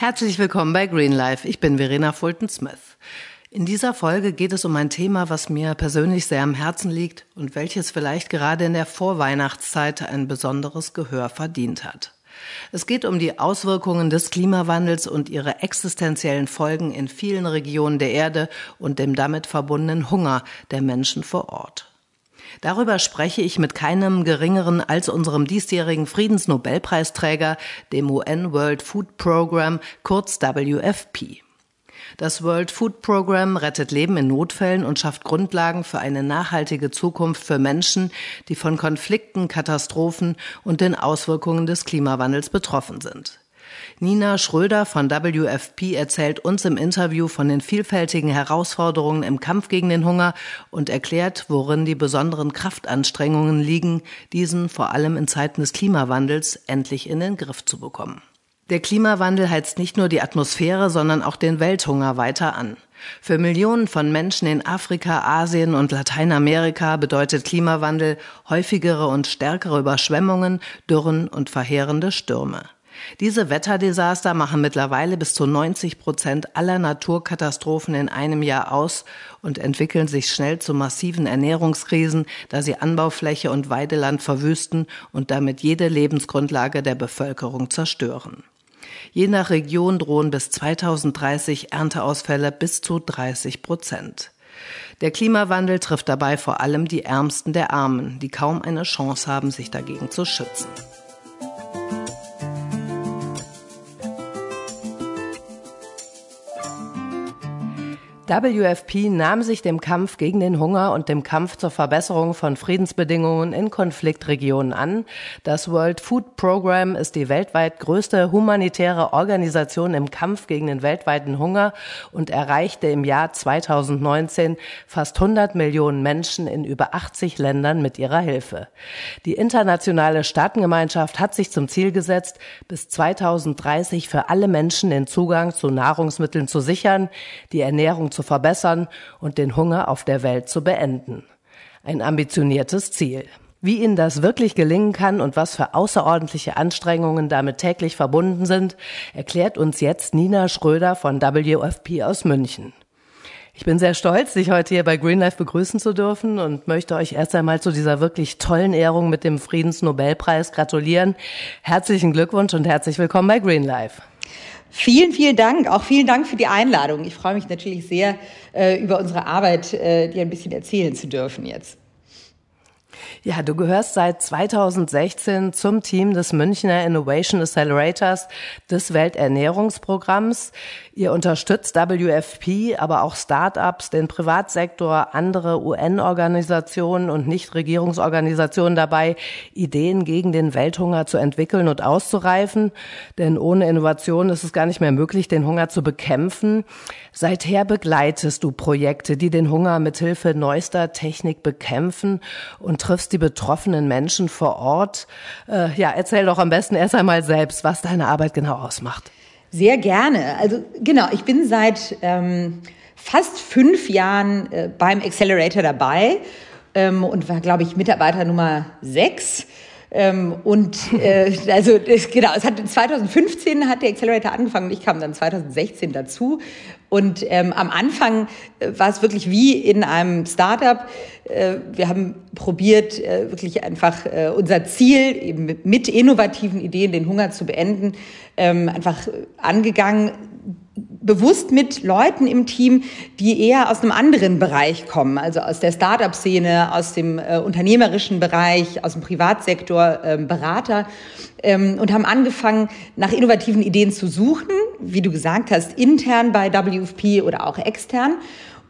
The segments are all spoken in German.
Herzlich willkommen bei Green Life. Ich bin Verena Fulton-Smith. In dieser Folge geht es um ein Thema, was mir persönlich sehr am Herzen liegt und welches vielleicht gerade in der Vorweihnachtszeit ein besonderes Gehör verdient hat. Es geht um die Auswirkungen des Klimawandels und ihre existenziellen Folgen in vielen Regionen der Erde und dem damit verbundenen Hunger der Menschen vor Ort. Darüber spreche ich mit keinem geringeren als unserem diesjährigen Friedensnobelpreisträger, dem UN World Food Program, kurz WFP. Das World Food Program rettet Leben in Notfällen und schafft Grundlagen für eine nachhaltige Zukunft für Menschen, die von Konflikten, Katastrophen und den Auswirkungen des Klimawandels betroffen sind. Nina Schröder von WFP erzählt uns im Interview von den vielfältigen Herausforderungen im Kampf gegen den Hunger und erklärt, worin die besonderen Kraftanstrengungen liegen, diesen vor allem in Zeiten des Klimawandels endlich in den Griff zu bekommen. Der Klimawandel heizt nicht nur die Atmosphäre, sondern auch den Welthunger weiter an. Für Millionen von Menschen in Afrika, Asien und Lateinamerika bedeutet Klimawandel häufigere und stärkere Überschwemmungen, Dürren und verheerende Stürme. Diese Wetterdesaster machen mittlerweile bis zu 90 Prozent aller Naturkatastrophen in einem Jahr aus und entwickeln sich schnell zu massiven Ernährungskrisen, da sie Anbaufläche und Weideland verwüsten und damit jede Lebensgrundlage der Bevölkerung zerstören. Je nach Region drohen bis 2030 Ernteausfälle bis zu 30 Prozent. Der Klimawandel trifft dabei vor allem die Ärmsten der Armen, die kaum eine Chance haben, sich dagegen zu schützen. WFP nahm sich dem Kampf gegen den Hunger und dem Kampf zur Verbesserung von Friedensbedingungen in Konfliktregionen an. Das World Food Program ist die weltweit größte humanitäre Organisation im Kampf gegen den weltweiten Hunger und erreichte im Jahr 2019 fast 100 Millionen Menschen in über 80 Ländern mit ihrer Hilfe. Die internationale Staatengemeinschaft hat sich zum Ziel gesetzt, bis 2030 für alle Menschen den Zugang zu Nahrungsmitteln zu sichern, die Ernährung zu zu verbessern und den Hunger auf der Welt zu beenden. Ein ambitioniertes Ziel. Wie Ihnen das wirklich gelingen kann und was für außerordentliche Anstrengungen damit täglich verbunden sind, erklärt uns jetzt Nina Schröder von WFP aus München. Ich bin sehr stolz, dich heute hier bei Greenlife begrüßen zu dürfen und möchte euch erst einmal zu dieser wirklich tollen Ehrung mit dem Friedensnobelpreis gratulieren. Herzlichen Glückwunsch und herzlich willkommen bei Greenlife. Vielen, vielen Dank. Auch vielen Dank für die Einladung. Ich freue mich natürlich sehr, äh, über unsere Arbeit äh, dir ein bisschen erzählen zu dürfen jetzt. Ja, du gehörst seit 2016 zum Team des Münchner Innovation Accelerators des Welternährungsprogramms. Ihr unterstützt WFP, aber auch Startups, den Privatsektor, andere UN-Organisationen und Nichtregierungsorganisationen dabei, Ideen gegen den Welthunger zu entwickeln und auszureifen. Denn ohne Innovation ist es gar nicht mehr möglich, den Hunger zu bekämpfen. Seither begleitest du Projekte, die den Hunger mithilfe neuester Technik bekämpfen und triffst die betroffenen Menschen vor Ort. Äh, ja, erzähl doch am besten erst einmal selbst, was deine Arbeit genau ausmacht. Sehr gerne. Also genau, ich bin seit ähm, fast fünf Jahren äh, beim Accelerator dabei ähm, und war, glaube ich, Mitarbeiter Nummer sechs. Ähm, und äh, also das, genau, es hat 2015 hat der Accelerator angefangen ich kam dann 2016 dazu. Und ähm, am Anfang äh, war es wirklich wie in einem Startup. Äh, wir haben probiert, äh, wirklich einfach äh, unser Ziel, eben mit, mit innovativen Ideen den Hunger zu beenden, ähm, einfach angegangen, bewusst mit Leuten im Team, die eher aus einem anderen Bereich kommen, also aus der Startup-Szene, aus dem äh, unternehmerischen Bereich, aus dem Privatsektor, äh, Berater ähm, und haben angefangen, nach innovativen Ideen zu suchen, wie du gesagt hast, intern bei WFP oder auch extern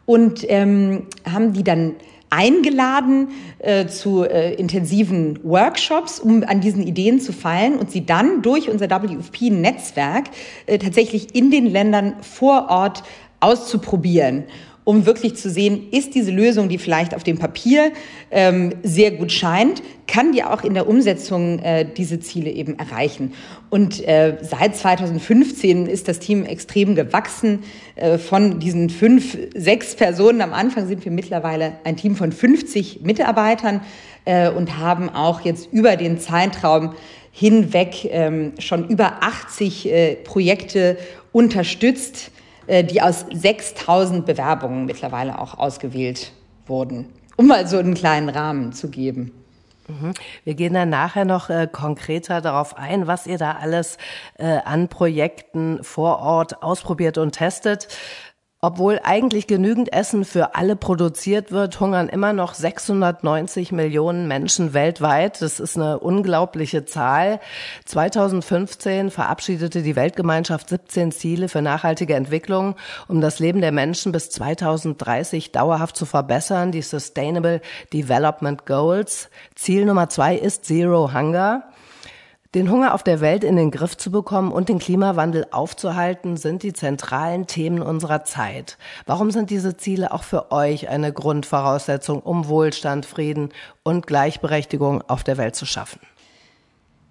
und ähm, haben die dann eingeladen äh, zu äh, intensiven Workshops, um an diesen Ideen zu feilen und sie dann durch unser WFP-Netzwerk äh, tatsächlich in den Ländern vor Ort auszuprobieren um wirklich zu sehen, ist diese Lösung, die vielleicht auf dem Papier ähm, sehr gut scheint, kann die auch in der Umsetzung äh, diese Ziele eben erreichen. Und äh, seit 2015 ist das Team extrem gewachsen. Äh, von diesen fünf, sechs Personen am Anfang sind wir mittlerweile ein Team von 50 Mitarbeitern äh, und haben auch jetzt über den Zeitraum hinweg ähm, schon über 80 äh, Projekte unterstützt, die aus 6000 Bewerbungen mittlerweile auch ausgewählt wurden, um mal so einen kleinen Rahmen zu geben. Mhm. Wir gehen dann nachher noch äh, konkreter darauf ein, was ihr da alles äh, an Projekten vor Ort ausprobiert und testet. Obwohl eigentlich genügend Essen für alle produziert wird, hungern immer noch 690 Millionen Menschen weltweit. Das ist eine unglaubliche Zahl. 2015 verabschiedete die Weltgemeinschaft 17 Ziele für nachhaltige Entwicklung, um das Leben der Menschen bis 2030 dauerhaft zu verbessern, die Sustainable Development Goals. Ziel Nummer zwei ist Zero Hunger. Den Hunger auf der Welt in den Griff zu bekommen und den Klimawandel aufzuhalten, sind die zentralen Themen unserer Zeit. Warum sind diese Ziele auch für euch eine Grundvoraussetzung, um Wohlstand, Frieden und Gleichberechtigung auf der Welt zu schaffen?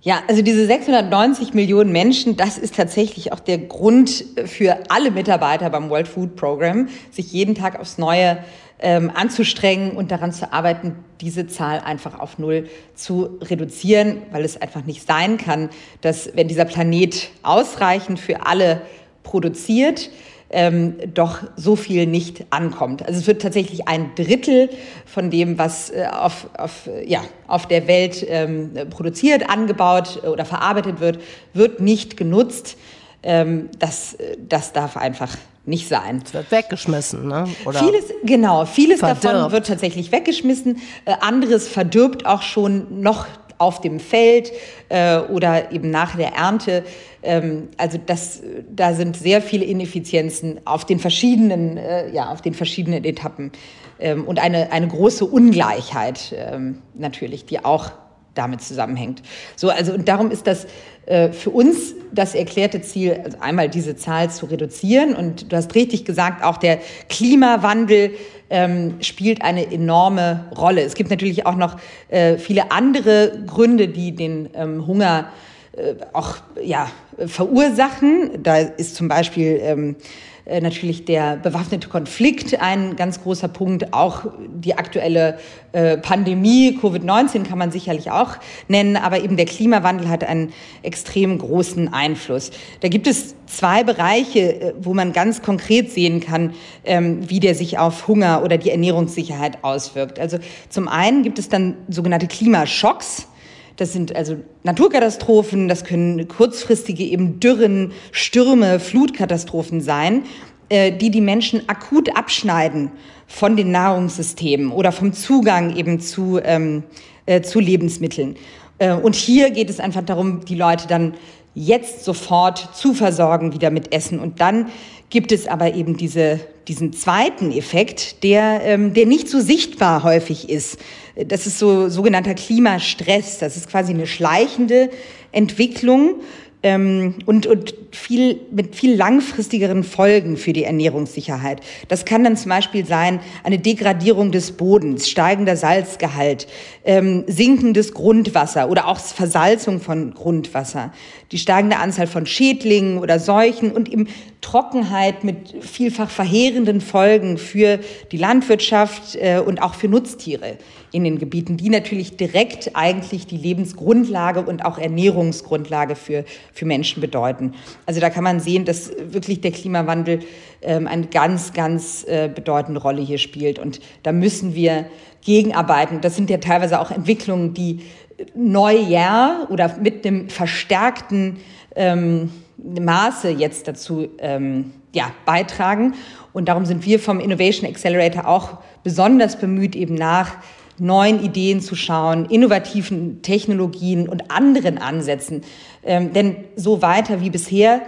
Ja, also diese 690 Millionen Menschen, das ist tatsächlich auch der Grund für alle Mitarbeiter beim World Food Program, sich jeden Tag aufs Neue ähm, anzustrengen und daran zu arbeiten, diese Zahl einfach auf Null zu reduzieren, weil es einfach nicht sein kann, dass wenn dieser Planet ausreichend für alle produziert, ähm, doch so viel nicht ankommt. Also es wird tatsächlich ein Drittel von dem, was äh, auf, auf, ja, auf der Welt ähm, produziert, angebaut oder verarbeitet wird, wird nicht genutzt. Ähm, das, das darf einfach nicht sein. Es wird weggeschmissen, ne? Oder vieles, genau, vieles verdirbt. davon wird tatsächlich weggeschmissen. Äh, anderes verdirbt auch schon noch auf dem Feld äh, oder eben nach der Ernte. Ähm, also das, da sind sehr viele Ineffizienzen auf den verschiedenen, äh, ja, auf den verschiedenen Etappen ähm, und eine eine große Ungleichheit ähm, natürlich, die auch damit zusammenhängt. So, also und darum ist das äh, für uns das erklärte Ziel, also einmal diese Zahl zu reduzieren. Und du hast richtig gesagt, auch der Klimawandel ähm, spielt eine enorme Rolle. Es gibt natürlich auch noch äh, viele andere Gründe, die den ähm, Hunger äh, auch ja, verursachen. Da ist zum Beispiel ähm, äh, natürlich der bewaffnete Konflikt ein ganz großer Punkt. Auch die aktuelle äh, Pandemie, Covid-19 kann man sicherlich auch nennen, aber eben der Klimawandel hat einen extrem großen Einfluss. Da gibt es zwei Bereiche, äh, wo man ganz konkret sehen kann, ähm, wie der sich auf Hunger oder die Ernährungssicherheit auswirkt. Also zum einen gibt es dann sogenannte Klimaschocks. Das sind also Naturkatastrophen, das können kurzfristige eben Dürren, Stürme, Flutkatastrophen sein, äh, die die Menschen akut abschneiden von den Nahrungssystemen oder vom Zugang eben zu, ähm, äh, zu Lebensmitteln. Äh, und hier geht es einfach darum, die Leute dann jetzt sofort zu versorgen wieder mit Essen. Und dann gibt es aber eben diese, diesen zweiten Effekt, der, ähm, der nicht so sichtbar häufig ist. Das ist so sogenannter Klimastress. Das ist quasi eine schleichende Entwicklung, ähm, und, und viel, mit viel langfristigeren Folgen für die Ernährungssicherheit. Das kann dann zum Beispiel sein eine Degradierung des Bodens, steigender Salzgehalt, ähm, sinkendes Grundwasser oder auch Versalzung von Grundwasser, die steigende Anzahl von Schädlingen oder Seuchen und eben Trockenheit mit vielfach verheerenden Folgen für die Landwirtschaft äh, und auch für Nutztiere in den Gebieten, die natürlich direkt eigentlich die Lebensgrundlage und auch Ernährungsgrundlage für, für Menschen bedeuten. Also da kann man sehen, dass wirklich der Klimawandel ähm, eine ganz, ganz äh, bedeutende Rolle hier spielt. Und da müssen wir gegenarbeiten. Das sind ja teilweise auch Entwicklungen, die Neujahr oder mit einem verstärkten ähm, Maße jetzt dazu ähm, ja, beitragen. Und darum sind wir vom Innovation Accelerator auch besonders bemüht, eben nach neuen Ideen zu schauen, innovativen Technologien und anderen Ansätzen. Ähm, denn so weiter wie bisher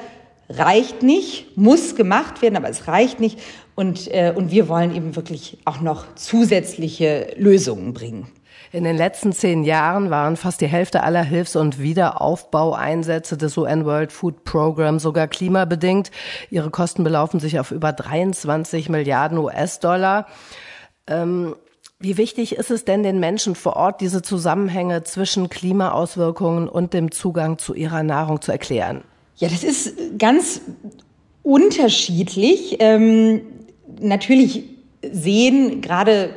reicht nicht, muss gemacht werden, aber es reicht nicht. Und, äh, und wir wollen eben wirklich auch noch zusätzliche Lösungen bringen. In den letzten zehn Jahren waren fast die Hälfte aller Hilfs- und Wiederaufbaueinsätze des UN World Food Program sogar klimabedingt. Ihre Kosten belaufen sich auf über 23 Milliarden US-Dollar. Ähm, Wie wichtig ist es denn den Menschen vor Ort, diese Zusammenhänge zwischen Klimaauswirkungen und dem Zugang zu ihrer Nahrung zu erklären? Ja, das ist ganz unterschiedlich. Ähm, natürlich sehen gerade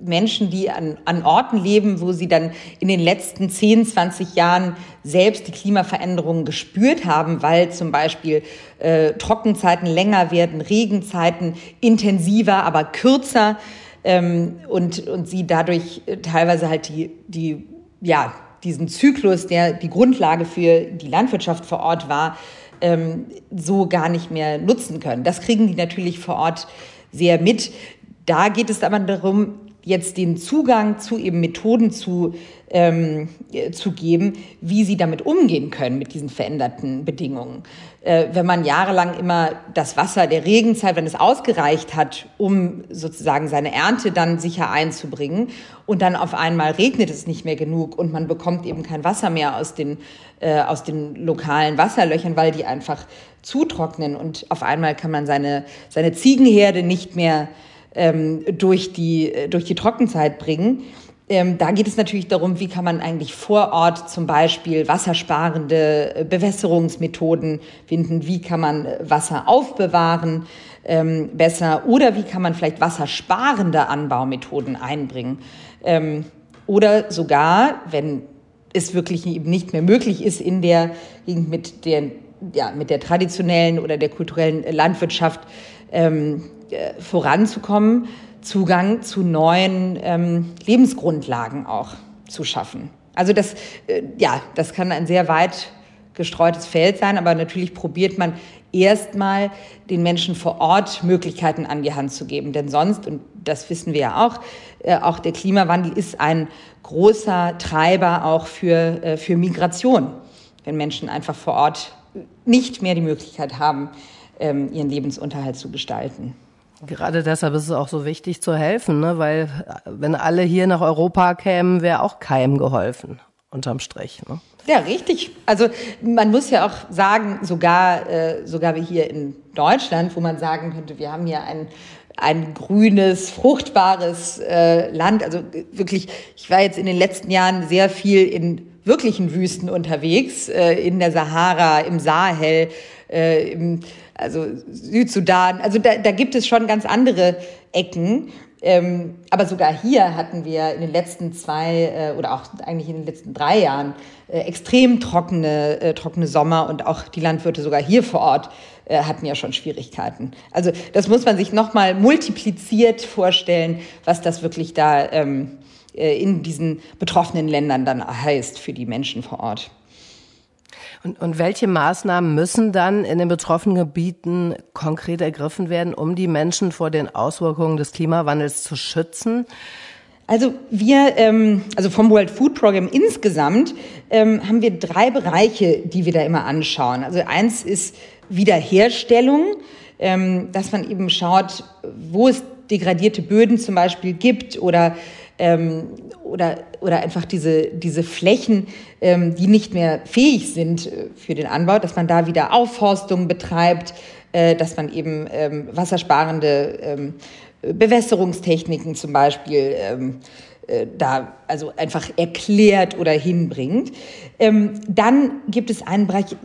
Menschen, die an, an Orten leben, wo sie dann in den letzten 10, 20 Jahren selbst die Klimaveränderungen gespürt haben, weil zum Beispiel äh, Trockenzeiten länger werden, Regenzeiten intensiver, aber kürzer ähm, und, und sie dadurch äh, teilweise halt die, die, ja, diesen Zyklus, der die Grundlage für die Landwirtschaft vor Ort war, ähm, so gar nicht mehr nutzen können. Das kriegen die natürlich vor Ort sehr mit. Da geht es aber darum, jetzt den Zugang zu eben Methoden zu, ähm, zu geben, wie sie damit umgehen können mit diesen veränderten Bedingungen. Äh, wenn man jahrelang immer das Wasser der Regenzeit, wenn es ausgereicht hat, um sozusagen seine Ernte dann sicher einzubringen und dann auf einmal regnet es nicht mehr genug und man bekommt eben kein Wasser mehr aus den, äh, aus den lokalen Wasserlöchern, weil die einfach zutrocknen und auf einmal kann man seine, seine Ziegenherde nicht mehr ähm, durch, die, äh, durch die Trockenzeit bringen. Ähm, da geht es natürlich darum, wie kann man eigentlich vor Ort zum Beispiel wassersparende äh, Bewässerungsmethoden finden, wie kann man äh, Wasser aufbewahren ähm, besser oder wie kann man vielleicht wassersparende Anbaumethoden einbringen. Ähm, oder sogar, wenn es wirklich eben nicht mehr möglich ist, in der mit der, ja, mit der traditionellen oder der kulturellen Landwirtschaft ähm, äh, voranzukommen, Zugang zu neuen ähm, Lebensgrundlagen auch zu schaffen. Also das, äh, ja, das kann ein sehr weit gestreutes Feld sein, aber natürlich probiert man erstmal den Menschen vor Ort Möglichkeiten an die Hand zu geben. Denn sonst, und das wissen wir ja auch, äh, auch der Klimawandel ist ein großer Treiber auch für, äh, für Migration. Wenn Menschen einfach vor Ort nicht mehr die Möglichkeit haben, ähm, ihren Lebensunterhalt zu gestalten. Gerade deshalb ist es auch so wichtig zu helfen, ne? weil wenn alle hier nach Europa kämen, wäre auch keinem geholfen, unterm Strich. Ne? Ja, richtig. Also man muss ja auch sagen, sogar, äh, sogar wie hier in Deutschland, wo man sagen könnte, wir haben hier ein, ein grünes, fruchtbares äh, Land. Also wirklich, ich war jetzt in den letzten Jahren sehr viel in wirklichen Wüsten unterwegs, äh, in der Sahara, im Sahel, äh, im also Südsudan. Also da, da gibt es schon ganz andere Ecken. Ähm, aber sogar hier hatten wir in den letzten zwei äh, oder auch eigentlich in den letzten drei Jahren äh, extrem trockene, äh, trockene Sommer und auch die Landwirte sogar hier vor Ort äh, hatten ja schon Schwierigkeiten. Also das muss man sich nochmal multipliziert vorstellen, was das wirklich da ähm, äh, in diesen betroffenen Ländern dann heißt für die Menschen vor Ort. Und, und welche Maßnahmen müssen dann in den betroffenen Gebieten konkret ergriffen werden, um die Menschen vor den Auswirkungen des Klimawandels zu schützen? Also wir, ähm, also vom World Food Program insgesamt ähm, haben wir drei Bereiche, die wir da immer anschauen. Also eins ist Wiederherstellung, ähm, dass man eben schaut, wo es degradierte Böden zum Beispiel gibt oder ähm, oder, oder einfach diese, diese Flächen, ähm, die nicht mehr fähig sind äh, für den Anbau, dass man da wieder Aufforstung betreibt, äh, dass man eben ähm, wassersparende ähm, Bewässerungstechniken zum Beispiel ähm, äh, da also einfach erklärt oder hinbringt. Ähm, dann gibt es einen Bereich,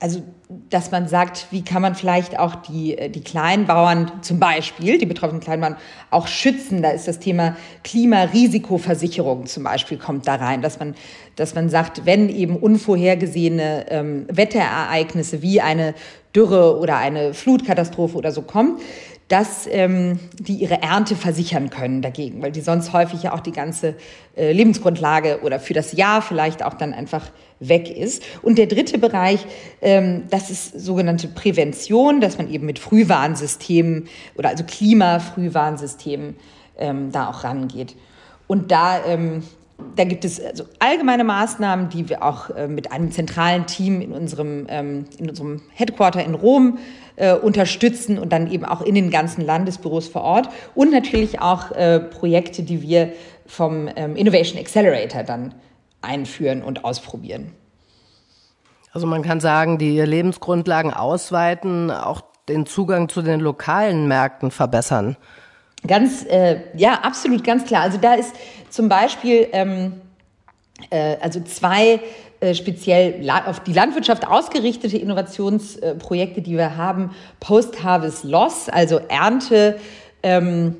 also dass man sagt, wie kann man vielleicht auch die, äh, die Kleinbauern zum Beispiel, die betroffenen Kleinbauern auch schützen. Da ist das Thema Klimarisikoversicherung zum Beispiel kommt da rein, dass man, dass man sagt, wenn eben unvorhergesehene ähm, Wetterereignisse wie eine Dürre oder eine Flutkatastrophe oder so kommt, dass ähm, die ihre Ernte versichern können dagegen, weil die sonst häufig ja auch die ganze äh, Lebensgrundlage oder für das Jahr vielleicht auch dann einfach weg ist. Und der dritte Bereich, ähm, das ist sogenannte Prävention, dass man eben mit Frühwarnsystemen oder also Klimafrühwarnsystemen ähm, da auch rangeht. Und da ähm, da gibt es also allgemeine Maßnahmen, die wir auch äh, mit einem zentralen Team in unserem, ähm, in unserem Headquarter in Rom äh, unterstützen und dann eben auch in den ganzen Landesbüros vor Ort und natürlich auch äh, Projekte, die wir vom ähm, Innovation Accelerator dann einführen und ausprobieren. Also man kann sagen, die Lebensgrundlagen ausweiten, auch den Zugang zu den lokalen Märkten verbessern. Ganz, ja, absolut, ganz klar. Also da ist zum Beispiel, ähm, äh, also zwei äh, speziell auf die Landwirtschaft ausgerichtete Innovationsprojekte, die wir haben. Post-Harvest Loss, also Ernte, ähm,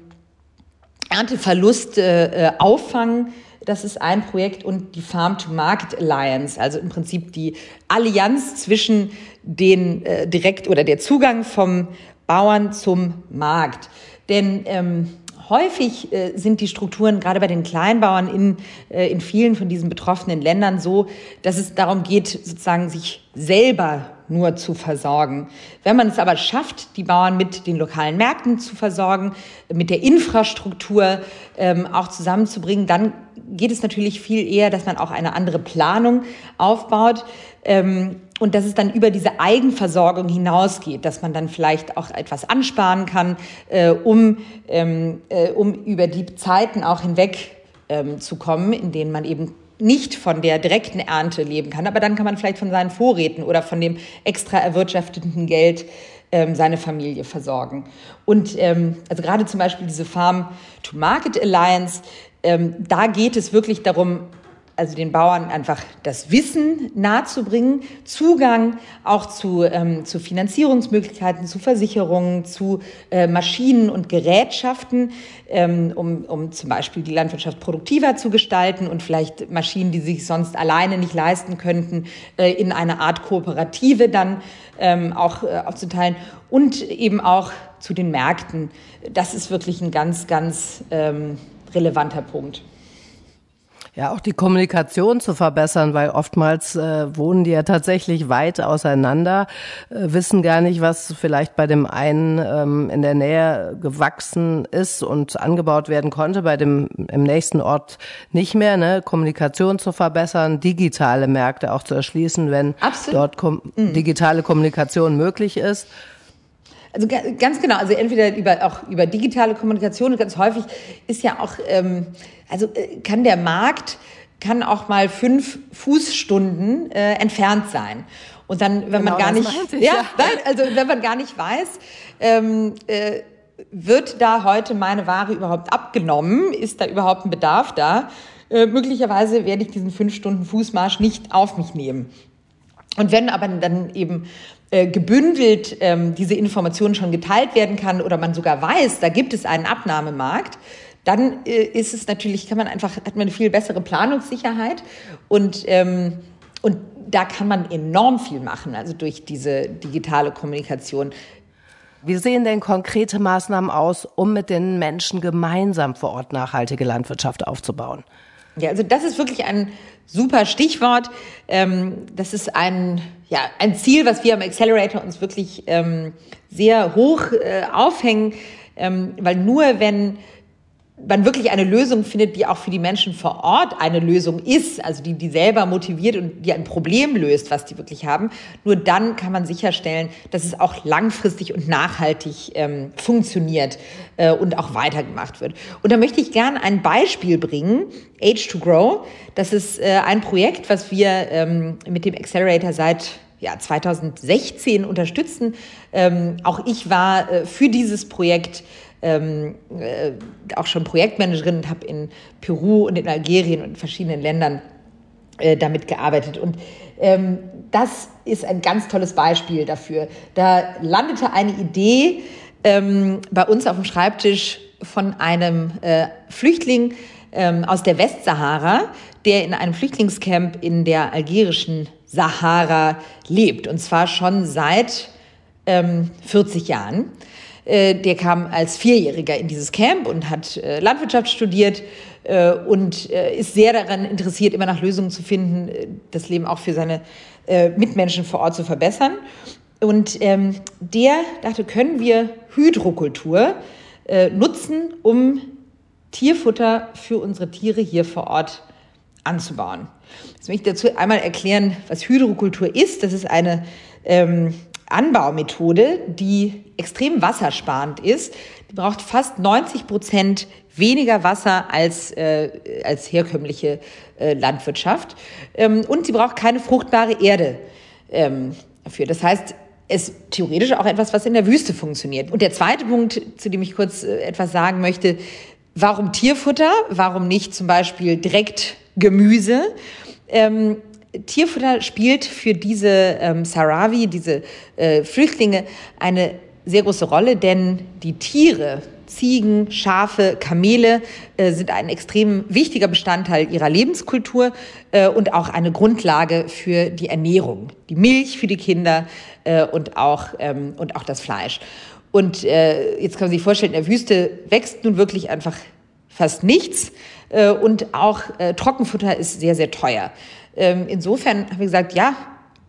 Ernteverlust äh, auffangen. Das ist ein Projekt und die Farm-to-Market Alliance, also im Prinzip die Allianz zwischen den äh, direkt oder der Zugang vom Bauern zum Markt. Denn ähm, häufig äh, sind die Strukturen gerade bei den Kleinbauern in, äh, in vielen von diesen betroffenen Ländern so, dass es darum geht, sozusagen sich selber nur zu versorgen. Wenn man es aber schafft, die Bauern mit den lokalen Märkten zu versorgen, mit der Infrastruktur ähm, auch zusammenzubringen, dann geht es natürlich viel eher, dass man auch eine andere Planung aufbaut. Ähm, und dass es dann über diese Eigenversorgung hinausgeht, dass man dann vielleicht auch etwas ansparen kann, äh, um, ähm, äh, um über die Zeiten auch hinweg ähm, zu kommen, in denen man eben nicht von der direkten Ernte leben kann, aber dann kann man vielleicht von seinen Vorräten oder von dem extra erwirtschafteten Geld ähm, seine Familie versorgen. Und ähm, also gerade zum Beispiel diese Farm to Market Alliance, ähm, da geht es wirklich darum, also den Bauern einfach das Wissen nahezubringen, Zugang auch zu, ähm, zu Finanzierungsmöglichkeiten, zu Versicherungen, zu äh, Maschinen und Gerätschaften, ähm, um, um zum Beispiel die Landwirtschaft produktiver zu gestalten und vielleicht Maschinen, die sich sonst alleine nicht leisten könnten, äh, in eine Art Kooperative dann ähm, auch äh, aufzuteilen und eben auch zu den Märkten. Das ist wirklich ein ganz, ganz ähm, relevanter Punkt. Ja, auch die Kommunikation zu verbessern, weil oftmals äh, wohnen die ja tatsächlich weit auseinander, äh, wissen gar nicht, was vielleicht bei dem einen ähm, in der Nähe gewachsen ist und angebaut werden konnte, bei dem im nächsten Ort nicht mehr. Ne? Kommunikation zu verbessern, digitale Märkte auch zu erschließen, wenn Absolut. dort kom mhm. digitale Kommunikation möglich ist. Also ganz genau, also entweder über auch über digitale Kommunikation ganz häufig ist ja auch ähm, also äh, kann der Markt kann auch mal fünf Fußstunden äh, entfernt sein. Und dann, wenn genau, man gar nicht, ich, ja, ja. Nein, also wenn man gar nicht weiß, ähm, äh, wird da heute meine Ware überhaupt abgenommen? Ist da überhaupt ein Bedarf da? Äh, möglicherweise werde ich diesen fünf Stunden Fußmarsch nicht auf mich nehmen. Und wenn aber dann eben äh, gebündelt ähm, diese Informationen schon geteilt werden kann oder man sogar weiß, da gibt es einen Abnahmemarkt, dann äh, ist es natürlich, kann man einfach, hat man eine viel bessere Planungssicherheit und, ähm, und da kann man enorm viel machen, also durch diese digitale Kommunikation. Wie sehen denn konkrete Maßnahmen aus, um mit den Menschen gemeinsam vor Ort nachhaltige Landwirtschaft aufzubauen? Ja, also das ist wirklich ein super Stichwort. Ähm, das ist ein, ja, ein Ziel, was wir am Accelerator uns wirklich ähm, sehr hoch äh, aufhängen, ähm, weil nur wenn man wirklich eine Lösung findet, die auch für die Menschen vor Ort eine Lösung ist, also die die selber motiviert und die ein Problem löst, was die wirklich haben, nur dann kann man sicherstellen, dass es auch langfristig und nachhaltig ähm, funktioniert äh, und auch weitergemacht wird. Und da möchte ich gerne ein Beispiel bringen, Age to Grow. Das ist äh, ein Projekt, was wir ähm, mit dem Accelerator seit ja, 2016 unterstützen. Ähm, auch ich war äh, für dieses Projekt ähm, äh, auch schon Projektmanagerin und habe in Peru und in Algerien und in verschiedenen Ländern äh, damit gearbeitet. Und ähm, das ist ein ganz tolles Beispiel dafür. Da landete eine Idee ähm, bei uns auf dem Schreibtisch von einem äh, Flüchtling ähm, aus der Westsahara, der in einem Flüchtlingscamp in der algerischen Sahara lebt. Und zwar schon seit ähm, 40 Jahren. Äh, der kam als Vierjähriger in dieses Camp und hat äh, Landwirtschaft studiert äh, und ist sehr daran interessiert, immer nach Lösungen zu finden, das Leben auch für seine Mitmenschen vor Ort zu verbessern. Und ähm, der dachte, können wir Hydrokultur nutzen, um Tierfutter für unsere Tiere hier vor Ort anzubauen. Jetzt möchte ich dazu einmal erklären, was Hydrokultur ist. Das ist eine ähm, Anbaumethode, die extrem wassersparend ist. Die braucht fast 90 Prozent weniger Wasser als, äh, als herkömmliche äh, Landwirtschaft. Ähm, und sie braucht keine fruchtbare Erde ähm, dafür. Das heißt, es theoretisch auch etwas, was in der Wüste funktioniert. Und der zweite Punkt, zu dem ich kurz äh, etwas sagen möchte, warum Tierfutter? Warum nicht zum Beispiel direkt Gemüse? Ähm, Tierfutter spielt für diese ähm, Sahrawi, diese äh, Flüchtlinge, eine sehr große Rolle, denn die Tiere, Ziegen, Schafe, Kamele äh, sind ein extrem wichtiger Bestandteil ihrer Lebenskultur äh, und auch eine Grundlage für die Ernährung. Die Milch für die Kinder äh, und, auch, ähm, und auch das Fleisch. Und äh, jetzt kann man sich vorstellen, in der Wüste wächst nun wirklich einfach fast nichts äh, und auch äh, Trockenfutter ist sehr, sehr teuer. Ähm, insofern haben wir gesagt, ja,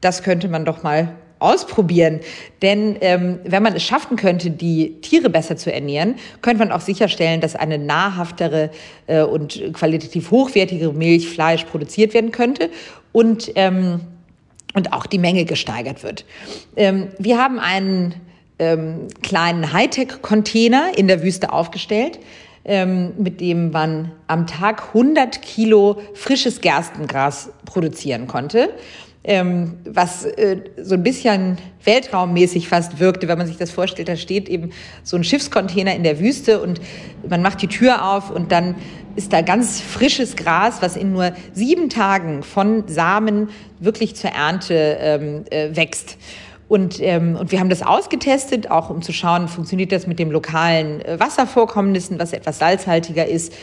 das könnte man doch mal ausprobieren. Denn ähm, wenn man es schaffen könnte, die Tiere besser zu ernähren, könnte man auch sicherstellen, dass eine nahrhaftere äh, und qualitativ hochwertigere Milch, Fleisch produziert werden könnte und, ähm, und auch die Menge gesteigert wird. Ähm, wir haben einen ähm, kleinen Hightech-Container in der Wüste aufgestellt ähm, mit dem man am Tag 100 Kilo frisches Gerstengras produzieren konnte. Ähm, was äh, so ein bisschen weltraummäßig fast wirkte, wenn man sich das vorstellt. Da steht eben so ein Schiffscontainer in der Wüste und man macht die Tür auf und dann ist da ganz frisches Gras, was in nur sieben Tagen von Samen wirklich zur Ernte ähm, äh, wächst. Und, ähm, und wir haben das ausgetestet, auch um zu schauen, funktioniert das mit dem lokalen äh, Wasservorkommnissen, was etwas salzhaltiger ist.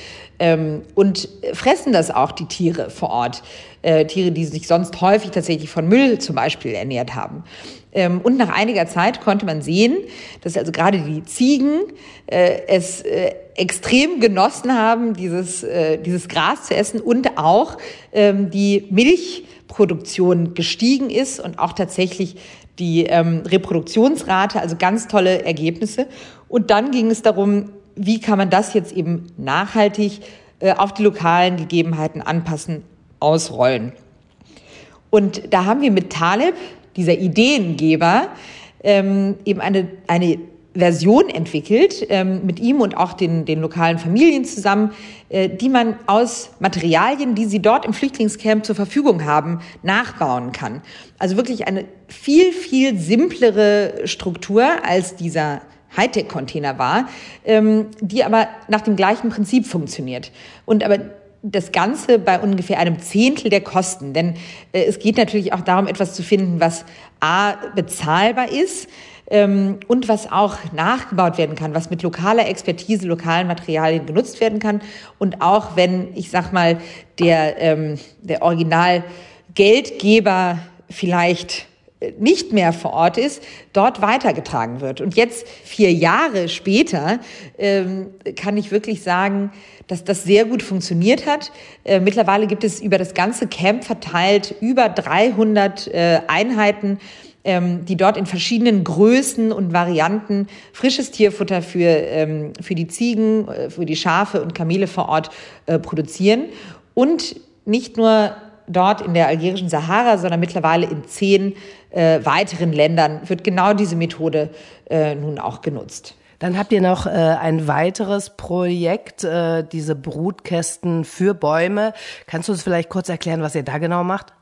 Ähm, und fressen das auch die Tiere vor Ort. Äh, Tiere, die sich sonst häufig tatsächlich von Müll zum Beispiel ernährt haben. Ähm, und nach einiger Zeit konnte man sehen, dass also gerade die Ziegen äh, es äh, extrem genossen haben, dieses, äh, dieses Gras zu essen und auch ähm, die Milchproduktion gestiegen ist und auch tatsächlich die ähm, Reproduktionsrate, also ganz tolle Ergebnisse. Und dann ging es darum, wie kann man das jetzt eben nachhaltig äh, auf die lokalen Gegebenheiten anpassen, ausrollen. Und da haben wir mit Taleb, dieser Ideengeber, ähm, eben eine, eine Version entwickelt, ähm, mit ihm und auch den, den lokalen Familien zusammen, äh, die man aus Materialien, die sie dort im Flüchtlingscamp zur Verfügung haben, nachbauen kann. Also wirklich eine viel, viel simplere Struktur als dieser Hightech-Container war, ähm, die aber nach dem gleichen Prinzip funktioniert. Und aber das Ganze bei ungefähr einem Zehntel der Kosten. Denn äh, es geht natürlich auch darum, etwas zu finden, was A bezahlbar ist, und was auch nachgebaut werden kann, was mit lokaler Expertise, lokalen Materialien genutzt werden kann und auch wenn, ich sag mal, der, ähm, der Originalgeldgeber vielleicht äh, nicht mehr vor Ort ist, dort weitergetragen wird. Und jetzt, vier Jahre später, ähm, kann ich wirklich sagen, dass das sehr gut funktioniert hat. Äh, mittlerweile gibt es über das ganze Camp verteilt über 300 äh, Einheiten ähm, die dort in verschiedenen Größen und Varianten frisches Tierfutter für, ähm, für die Ziegen, äh, für die Schafe und Kamele vor Ort äh, produzieren. Und nicht nur dort in der algerischen Sahara, sondern mittlerweile in zehn äh, weiteren Ländern wird genau diese Methode äh, nun auch genutzt. Dann habt ihr noch äh, ein weiteres Projekt, äh, diese Brutkästen für Bäume. Kannst du uns vielleicht kurz erklären, was ihr da genau macht?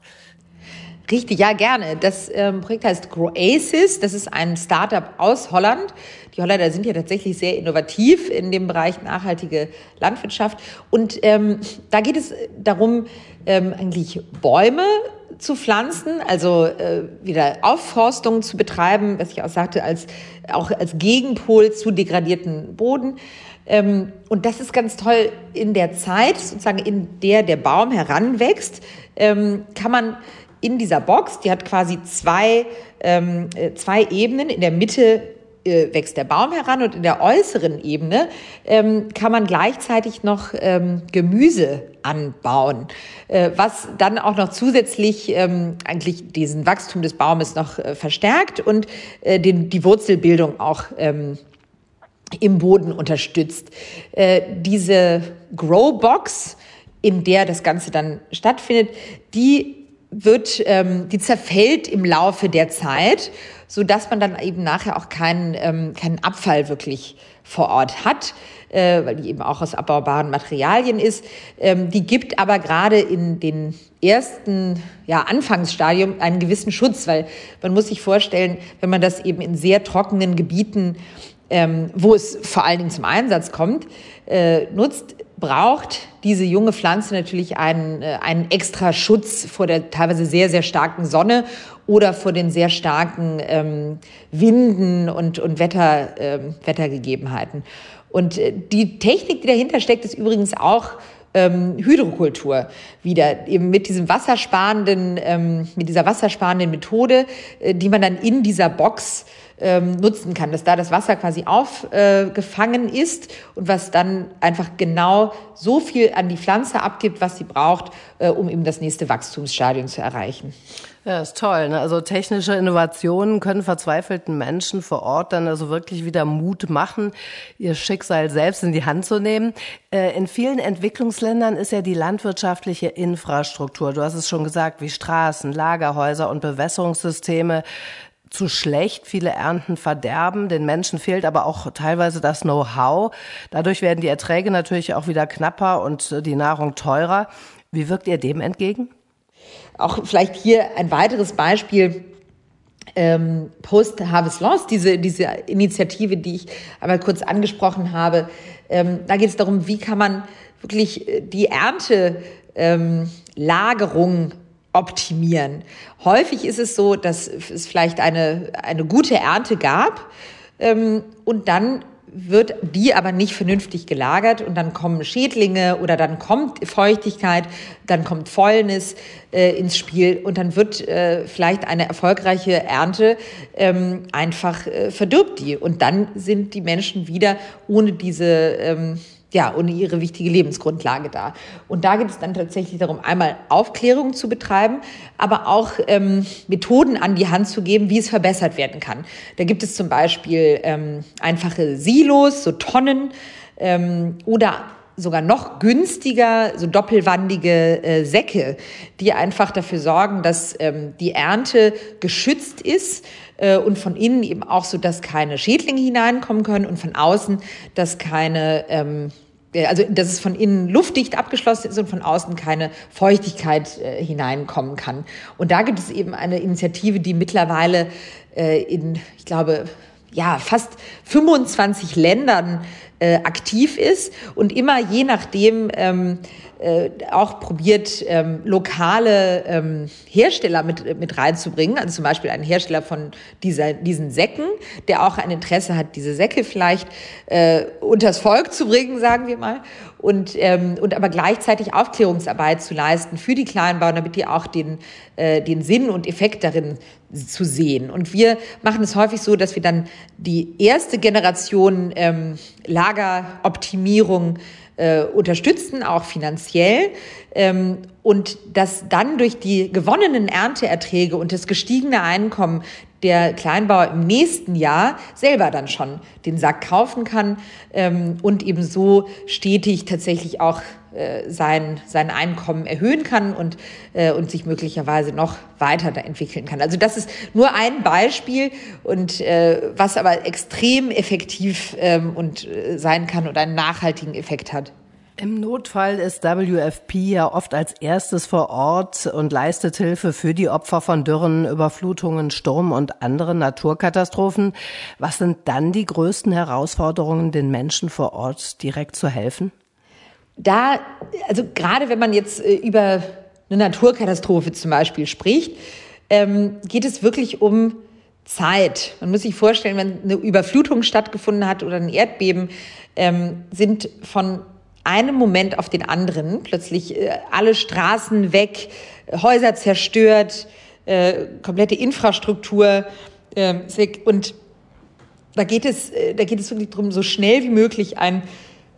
Richtig, ja, gerne. Das ähm, Projekt heißt Groasis. Das ist ein Startup aus Holland. Die Holländer sind ja tatsächlich sehr innovativ in dem Bereich nachhaltige Landwirtschaft. Und ähm, da geht es darum, ähm, eigentlich Bäume zu pflanzen, also äh, wieder Aufforstung zu betreiben, was ich auch sagte, als, auch als Gegenpol zu degradierten Boden. Ähm, und das ist ganz toll in der Zeit, sozusagen in der der Baum heranwächst, ähm, kann man in dieser Box, die hat quasi zwei, ähm, äh, zwei Ebenen. In der Mitte äh, wächst der Baum heran und in der äußeren Ebene ähm, kann man gleichzeitig noch ähm, Gemüse anbauen, äh, was dann auch noch zusätzlich ähm, eigentlich diesen Wachstum des Baumes noch äh, verstärkt und äh, den, die Wurzelbildung auch ähm, im Boden unterstützt. Äh, diese Growbox, in der das Ganze dann stattfindet, die wird, ähm, die zerfällt im Laufe der Zeit, so dass man dann eben nachher auch keinen, ähm, keinen Abfall wirklich vor Ort hat, äh, weil die eben auch aus abbaubaren Materialien ist. Ähm, die gibt aber gerade in den ersten ja, Anfangsstadium einen gewissen Schutz, weil man muss sich vorstellen, wenn man das eben in sehr trockenen Gebieten, ähm, wo es vor allen Dingen zum Einsatz kommt, äh, nutzt, braucht diese junge Pflanze natürlich einen, äh, einen extra Schutz vor der teilweise sehr, sehr starken Sonne oder vor den sehr starken ähm, Winden und, und Wetter, ähm, Wettergegebenheiten. Und äh, die Technik, die dahinter steckt, ist übrigens auch ähm, Hydrokultur wieder, eben mit diesem wassersparenden, ähm, mit dieser wassersparenden Methode, äh, die man dann in dieser Box ähm, nutzen kann, dass da das Wasser quasi aufgefangen äh, ist und was dann einfach genau so viel an die Pflanze abgibt, was sie braucht, äh, um eben das nächste Wachstumsstadium zu erreichen. Ja, ist toll. Ne? Also technische Innovationen können verzweifelten Menschen vor Ort dann also wirklich wieder Mut machen, ihr Schicksal selbst in die Hand zu nehmen. Äh, in vielen Entwicklungsländern ist ja die landwirtschaftliche Infrastruktur, du hast es schon gesagt, wie Straßen, Lagerhäuser und Bewässerungssysteme zu schlecht. Viele Ernten verderben. Den Menschen fehlt aber auch teilweise das Know-how. Dadurch werden die Erträge natürlich auch wieder knapper und äh, die Nahrung teurer. Wie wirkt ihr dem entgegen? Auch vielleicht hier ein weiteres Beispiel. Ähm, Post-Harvest Loss, diese, diese Initiative, die ich einmal kurz angesprochen habe, ähm, da geht es darum, wie kann man wirklich äh, die Erntelagerung ähm, optimieren. Häufig ist es so, dass es vielleicht eine, eine gute Ernte gab ähm, und dann wird die aber nicht vernünftig gelagert und dann kommen Schädlinge oder dann kommt Feuchtigkeit, dann kommt Fäulnis äh, ins Spiel und dann wird äh, vielleicht eine erfolgreiche Ernte ähm, einfach äh, verdirbt die und dann sind die Menschen wieder ohne diese ähm, ja, ohne ihre wichtige Lebensgrundlage da. Und da geht es dann tatsächlich darum, einmal Aufklärung zu betreiben, aber auch ähm, Methoden an die Hand zu geben, wie es verbessert werden kann. Da gibt es zum Beispiel ähm, einfache Silos, so Tonnen ähm, oder sogar noch günstiger, so doppelwandige äh, Säcke, die einfach dafür sorgen, dass ähm, die Ernte geschützt ist äh, und von innen eben auch so, dass keine Schädlinge hineinkommen können und von außen, dass keine ähm, äh, also dass es von innen luftdicht abgeschlossen ist und von außen keine Feuchtigkeit äh, hineinkommen kann. Und da gibt es eben eine Initiative, die mittlerweile äh, in, ich glaube, ja, fast 25 Ländern äh, aktiv ist und immer je nachdem ähm, äh, auch probiert, ähm, lokale ähm, Hersteller mit, mit reinzubringen. Also zum Beispiel einen Hersteller von dieser, diesen Säcken, der auch ein Interesse hat, diese Säcke vielleicht äh, unters Volk zu bringen, sagen wir mal. Und, ähm, und aber gleichzeitig Aufklärungsarbeit zu leisten für die Kleinbauern, damit die auch den, äh, den Sinn und Effekt darin zu sehen. Und wir machen es häufig so, dass wir dann die erste Generation ähm, Lageroptimierung äh, unterstützen, auch finanziell. Ähm, und dass dann durch die gewonnenen Ernteerträge und das gestiegene Einkommen der Kleinbauer im nächsten Jahr selber dann schon den Sack kaufen kann ähm, und eben so stetig tatsächlich auch äh, sein, sein Einkommen erhöhen kann und, äh, und sich möglicherweise noch weiter entwickeln kann. Also das ist nur ein Beispiel und äh, was aber extrem effektiv ähm, und äh, sein kann und einen nachhaltigen Effekt hat. Im Notfall ist WFP ja oft als erstes vor Ort und leistet Hilfe für die Opfer von Dürren, Überflutungen, Sturm und anderen Naturkatastrophen. Was sind dann die größten Herausforderungen, den Menschen vor Ort direkt zu helfen? Da, also gerade wenn man jetzt äh, über eine Naturkatastrophe zum Beispiel spricht, ähm, geht es wirklich um Zeit. Man muss sich vorstellen, wenn eine Überflutung stattgefunden hat oder ein Erdbeben, ähm, sind von einem Moment auf den anderen plötzlich äh, alle Straßen weg, Häuser zerstört, äh, komplette Infrastruktur äh, weg. Und da geht es, äh, da geht es wirklich darum, so schnell wie möglich ein,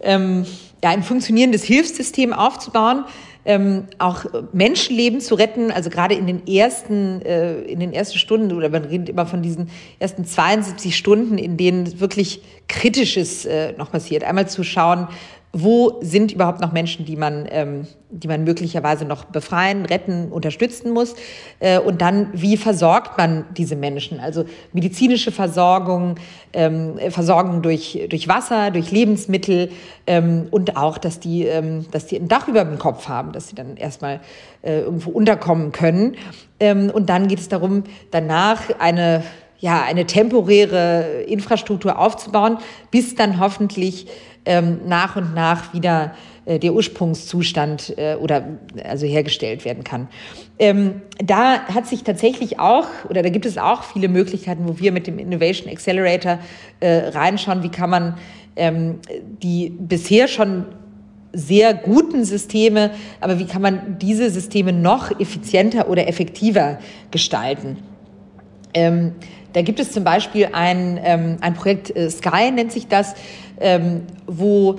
ähm, ja, ein funktionierendes Hilfssystem aufzubauen, ähm, auch Menschenleben zu retten, also gerade in den ersten, äh, in den ersten Stunden, oder man redet immer von diesen ersten 72 Stunden, in denen wirklich Kritisches äh, noch passiert. Einmal zu schauen, wo sind überhaupt noch Menschen, die man, ähm, die man möglicherweise noch befreien, retten, unterstützen muss. Äh, und dann, wie versorgt man diese Menschen? Also medizinische Versorgung, ähm, Versorgung durch, durch Wasser, durch Lebensmittel ähm, und auch, dass die, ähm, dass die ein Dach über dem Kopf haben, dass sie dann erstmal äh, irgendwo unterkommen können. Ähm, und dann geht es darum, danach eine ja, eine temporäre Infrastruktur aufzubauen, bis dann hoffentlich ähm, nach und nach wieder äh, der Ursprungszustand äh, oder also hergestellt werden kann. Ähm, da hat sich tatsächlich auch oder da gibt es auch viele Möglichkeiten, wo wir mit dem Innovation Accelerator äh, reinschauen, wie kann man ähm, die bisher schon sehr guten Systeme, aber wie kann man diese Systeme noch effizienter oder effektiver gestalten? Ähm, da gibt es zum Beispiel ein, ähm, ein Projekt äh, Sky, nennt sich das, wo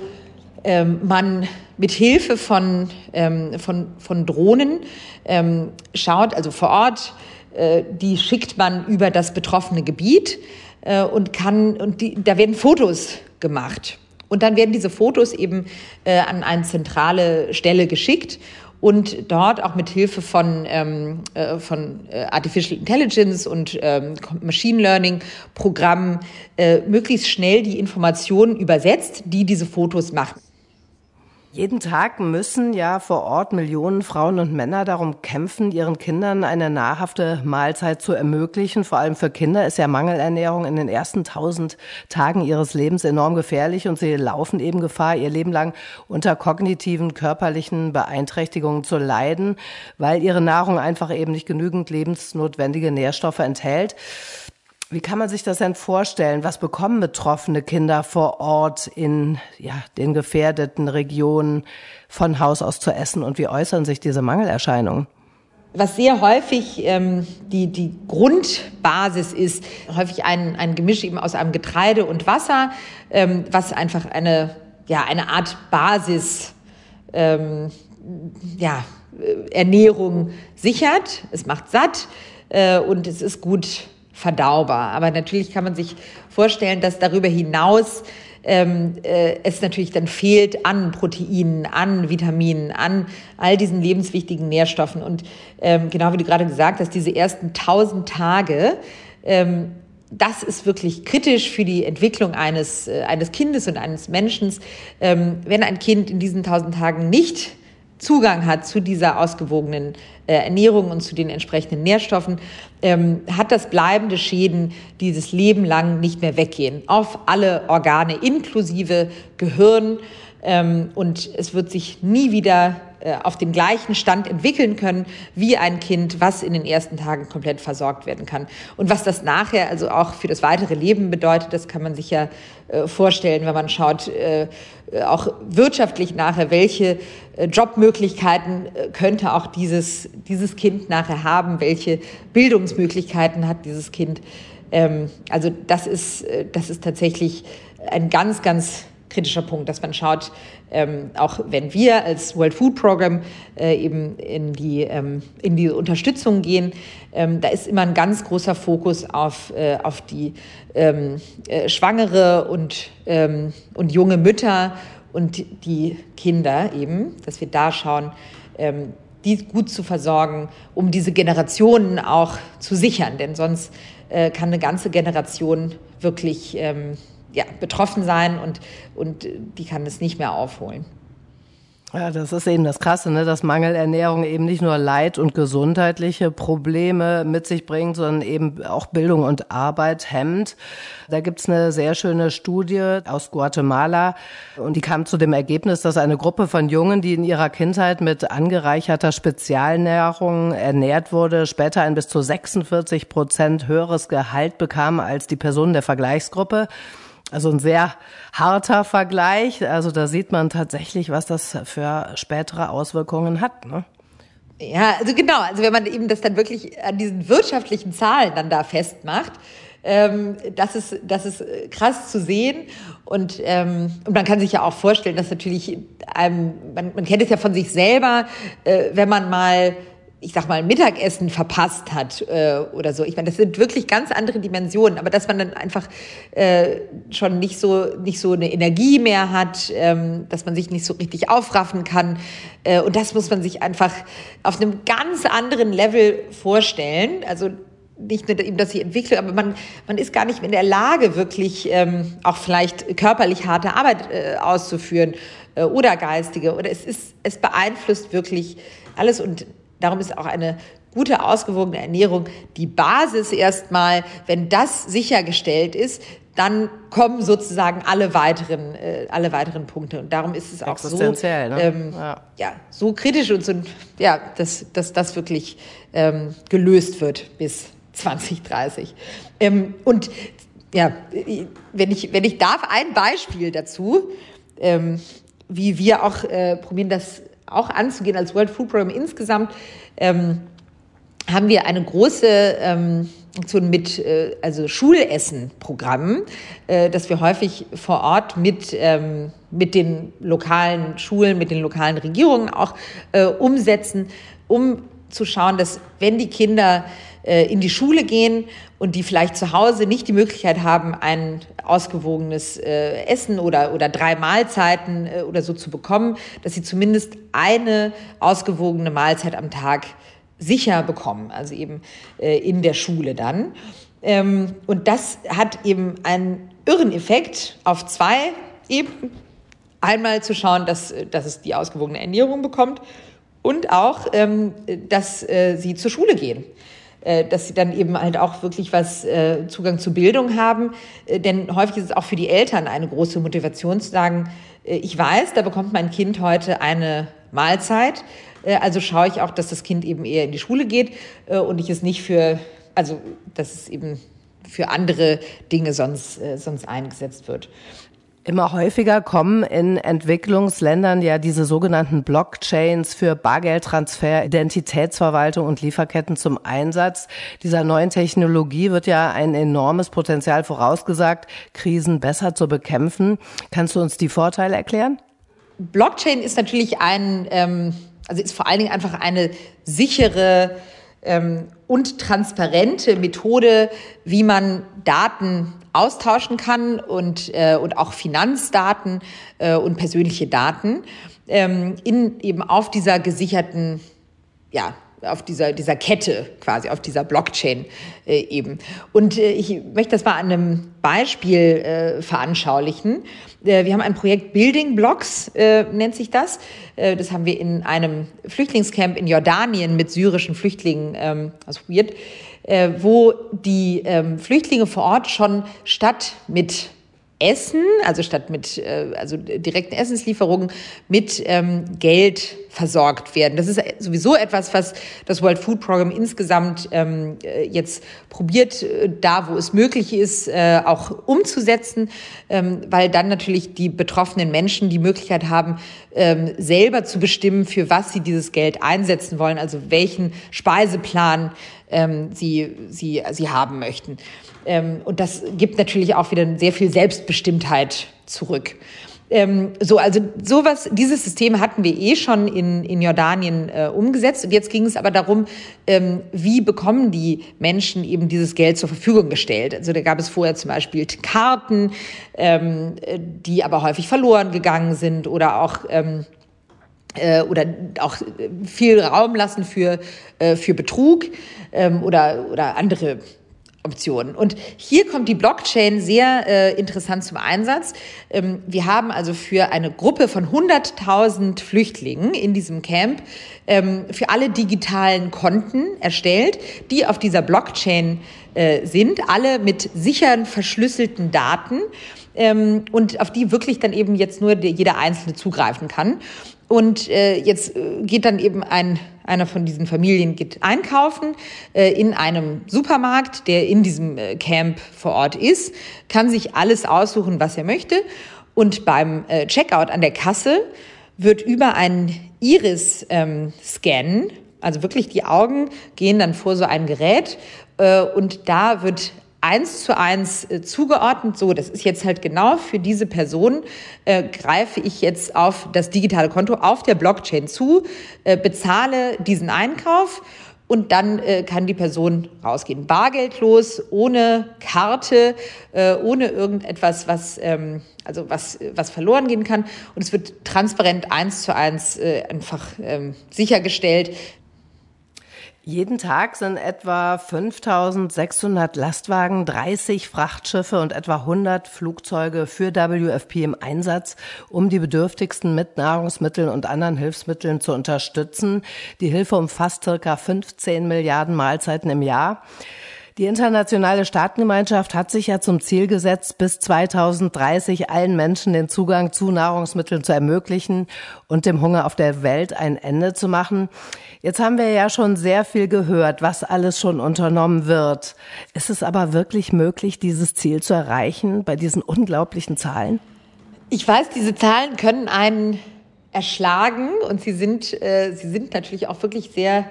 ähm, man mit Hilfe von, ähm, von, von Drohnen ähm, schaut, also vor Ort, äh, die schickt man über das betroffene Gebiet äh, und kann, und die, da werden Fotos gemacht. Und dann werden diese Fotos eben äh, an eine zentrale Stelle geschickt und dort auch mit Hilfe von, ähm, äh, von äh, Artificial Intelligence und ähm, Machine Learning Programmen äh, möglichst schnell die Informationen übersetzt, die diese Fotos machen. Jeden Tag müssen ja vor Ort Millionen Frauen und Männer darum kämpfen, ihren Kindern eine nahrhafte Mahlzeit zu ermöglichen. Vor allem für Kinder ist ja Mangelernährung in den ersten tausend Tagen ihres Lebens enorm gefährlich und sie laufen eben Gefahr, ihr Leben lang unter kognitiven, körperlichen Beeinträchtigungen zu leiden, weil ihre Nahrung einfach eben nicht genügend lebensnotwendige Nährstoffe enthält. Wie kann man sich das denn vorstellen? Was bekommen betroffene Kinder vor Ort in ja, den gefährdeten Regionen von Haus aus zu essen und wie äußern sich diese Mangelerscheinungen? Was sehr häufig ähm, die, die Grundbasis ist, häufig ein, ein Gemisch eben aus einem Getreide und Wasser, ähm, was einfach eine, ja, eine Art Basis, ähm, ja, Ernährung sichert. Es macht satt äh, und es ist gut verdaubar. Aber natürlich kann man sich vorstellen, dass darüber hinaus ähm, äh, es natürlich dann fehlt an Proteinen, an Vitaminen, an all diesen lebenswichtigen Nährstoffen. Und ähm, genau wie du gerade gesagt hast, diese ersten tausend Tage, ähm, das ist wirklich kritisch für die Entwicklung eines, äh, eines Kindes und eines Menschen. Ähm, wenn ein Kind in diesen tausend Tagen nicht Zugang hat zu dieser ausgewogenen äh, Ernährung und zu den entsprechenden Nährstoffen, ähm, hat das bleibende Schäden, die dieses Leben lang nicht mehr weggehen, auf alle Organe inklusive Gehirn. Ähm, und es wird sich nie wieder auf dem gleichen Stand entwickeln können wie ein Kind, was in den ersten Tagen komplett versorgt werden kann. Und was das nachher also auch für das weitere Leben bedeutet, das kann man sich ja äh, vorstellen, wenn man schaut, äh, auch wirtschaftlich nachher, welche Jobmöglichkeiten könnte auch dieses, dieses Kind nachher haben, welche Bildungsmöglichkeiten hat dieses Kind. Ähm, also das ist, das ist tatsächlich ein ganz, ganz kritischer Punkt, dass man schaut, ähm, auch wenn wir als World Food Program äh, eben in die, ähm, in die Unterstützung gehen, ähm, da ist immer ein ganz großer Fokus auf, äh, auf die ähm, äh, Schwangere und, ähm, und junge Mütter und die Kinder eben, dass wir da schauen, ähm, die gut zu versorgen, um diese Generationen auch zu sichern. Denn sonst äh, kann eine ganze Generation wirklich ja, betroffen sein und, und die kann es nicht mehr aufholen. Ja, das ist eben das Krasse, ne? dass Mangelernährung eben nicht nur Leid und gesundheitliche Probleme mit sich bringt, sondern eben auch Bildung und Arbeit hemmt. Da gibt's eine sehr schöne Studie aus Guatemala und die kam zu dem Ergebnis, dass eine Gruppe von Jungen, die in ihrer Kindheit mit angereicherter Spezialnährung ernährt wurde, später ein bis zu 46 Prozent höheres Gehalt bekam als die Personen der Vergleichsgruppe. Also ein sehr harter Vergleich. Also da sieht man tatsächlich, was das für spätere Auswirkungen hat. Ne? Ja, also genau. Also wenn man eben das dann wirklich an diesen wirtschaftlichen Zahlen dann da festmacht, ähm, das ist das ist krass zu sehen und ähm, und man kann sich ja auch vorstellen, dass natürlich einem, man, man kennt es ja von sich selber, äh, wenn man mal ich sag mal, Mittagessen verpasst hat äh, oder so. Ich meine, das sind wirklich ganz andere Dimensionen, aber dass man dann einfach äh, schon nicht so nicht so eine Energie mehr hat, ähm, dass man sich nicht so richtig aufraffen kann äh, und das muss man sich einfach auf einem ganz anderen Level vorstellen. Also nicht nur eben, dass sie Entwicklung, aber man, man ist gar nicht in der Lage, wirklich ähm, auch vielleicht körperlich harte Arbeit äh, auszuführen äh, oder geistige. Oder es ist, es beeinflusst wirklich alles und Darum ist auch eine gute, ausgewogene Ernährung die Basis erstmal. Wenn das sichergestellt ist, dann kommen sozusagen alle weiteren, äh, alle weiteren Punkte. Und darum ist es auch so, ne? ähm, ja. ja. so kritisch und so, ja, dass, dass das wirklich ähm, gelöst wird bis 2030. Ähm, und ja, wenn ich, wenn ich darf, ein Beispiel dazu, ähm, wie wir auch äh, probieren, das auch anzugehen als World Food Program insgesamt, ähm, haben wir eine große ähm, so mit äh, also Schulessen-Programm, äh, das wir häufig vor Ort mit ähm, mit den lokalen Schulen, mit den lokalen Regierungen auch äh, umsetzen, um zu schauen, dass wenn die Kinder in die Schule gehen und die vielleicht zu Hause nicht die Möglichkeit haben, ein ausgewogenes äh, Essen oder, oder drei Mahlzeiten äh, oder so zu bekommen, dass sie zumindest eine ausgewogene Mahlzeit am Tag sicher bekommen, also eben äh, in der Schule dann. Ähm, und das hat eben einen irren Effekt auf zwei Ebenen. Einmal zu schauen, dass, dass es die ausgewogene Ernährung bekommt und auch, ähm, dass äh, sie zur Schule gehen äh, dass sie dann eben halt auch wirklich was äh, Zugang zu Bildung haben. Äh, denn häufig ist es auch für die Eltern eine große Motivation zu sagen, äh, ich weiß, da bekommt mein Kind heute eine Mahlzeit. Äh, also schaue ich auch, dass das Kind eben eher in die Schule geht äh, und ich es nicht für, also dass es eben für andere Dinge sonst, sonst eingesetzt wird. Immer häufiger kommen in Entwicklungsländern ja diese sogenannten Blockchains für Bargeldtransfer, Identitätsverwaltung und Lieferketten zum Einsatz. Dieser neuen Technologie wird ja ein enormes Potenzial vorausgesagt, Krisen besser zu bekämpfen. Kannst du uns die Vorteile erklären? Blockchain ist natürlich ein, ähm, also ist vor allen Dingen einfach eine sichere ähm, und transparente Methode, wie man Daten austauschen kann und, äh, und auch Finanzdaten äh, und persönliche Daten ähm, in eben auf dieser gesicherten ja, auf dieser, dieser Kette quasi, auf dieser Blockchain äh, eben. Und äh, ich möchte das mal an einem Beispiel äh, veranschaulichen. Äh, wir haben ein Projekt Building Blocks, äh, nennt sich das. Äh, das haben wir in einem Flüchtlingscamp in Jordanien mit syrischen Flüchtlingen ähm, ausprobiert, wo die ähm, Flüchtlinge vor Ort schon statt mit Essen, also statt mit also direkten Essenslieferungen, mit ähm, Geld versorgt werden. Das ist sowieso etwas, was das World Food Program insgesamt ähm, äh, jetzt probiert, äh, da wo es möglich ist, äh, auch umzusetzen, ähm, weil dann natürlich die betroffenen Menschen die Möglichkeit haben, ähm, selber zu bestimmen, für was sie dieses Geld einsetzen wollen, also welchen Speiseplan ähm, sie, sie, sie haben möchten. Ähm, und das gibt natürlich auch wieder sehr viel Selbstbestimmtheit zurück. Ähm, so, also sowas, dieses System hatten wir eh schon in, in Jordanien äh, umgesetzt. Und jetzt ging es aber darum, ähm, wie bekommen die Menschen eben dieses Geld zur Verfügung gestellt. Also da gab es vorher zum Beispiel Karten, ähm, die aber häufig verloren gegangen sind oder auch ähm, äh, oder auch viel Raum lassen für, äh, für Betrug ähm, oder, oder andere Optionen. Und hier kommt die Blockchain sehr äh, interessant zum Einsatz. Ähm, wir haben also für eine Gruppe von 100.000 Flüchtlingen in diesem Camp ähm, für alle digitalen Konten erstellt, die auf dieser Blockchain äh, sind, alle mit sicheren verschlüsselten Daten ähm, und auf die wirklich dann eben jetzt nur jeder Einzelne zugreifen kann. Und äh, jetzt äh, geht dann eben ein, einer von diesen Familien geht einkaufen äh, in einem Supermarkt, der in diesem äh, Camp vor Ort ist, kann sich alles aussuchen, was er möchte. Und beim äh, Checkout an der Kasse wird über einen Iris-Scan, ähm, also wirklich die Augen gehen dann vor so ein Gerät und da wird eins zu eins äh, zugeordnet. So, das ist jetzt halt genau für diese Person, äh, greife ich jetzt auf das digitale Konto auf der Blockchain zu, äh, bezahle diesen Einkauf und dann äh, kann die Person rausgehen. Bargeldlos, ohne Karte, äh, ohne irgendetwas, was, ähm, also was, was verloren gehen kann. Und es wird transparent eins zu eins äh, einfach ähm, sichergestellt, jeden Tag sind etwa 5600 Lastwagen, 30 Frachtschiffe und etwa 100 Flugzeuge für WFP im Einsatz, um die Bedürftigsten mit Nahrungsmitteln und anderen Hilfsmitteln zu unterstützen. Die Hilfe umfasst circa 15 Milliarden Mahlzeiten im Jahr. Die internationale Staatengemeinschaft hat sich ja zum Ziel gesetzt, bis 2030 allen Menschen den Zugang zu Nahrungsmitteln zu ermöglichen und dem Hunger auf der Welt ein Ende zu machen. Jetzt haben wir ja schon sehr viel gehört, was alles schon unternommen wird. Ist es aber wirklich möglich, dieses Ziel zu erreichen bei diesen unglaublichen Zahlen? Ich weiß, diese Zahlen können einen erschlagen und sie sind, äh, sie sind natürlich auch wirklich sehr,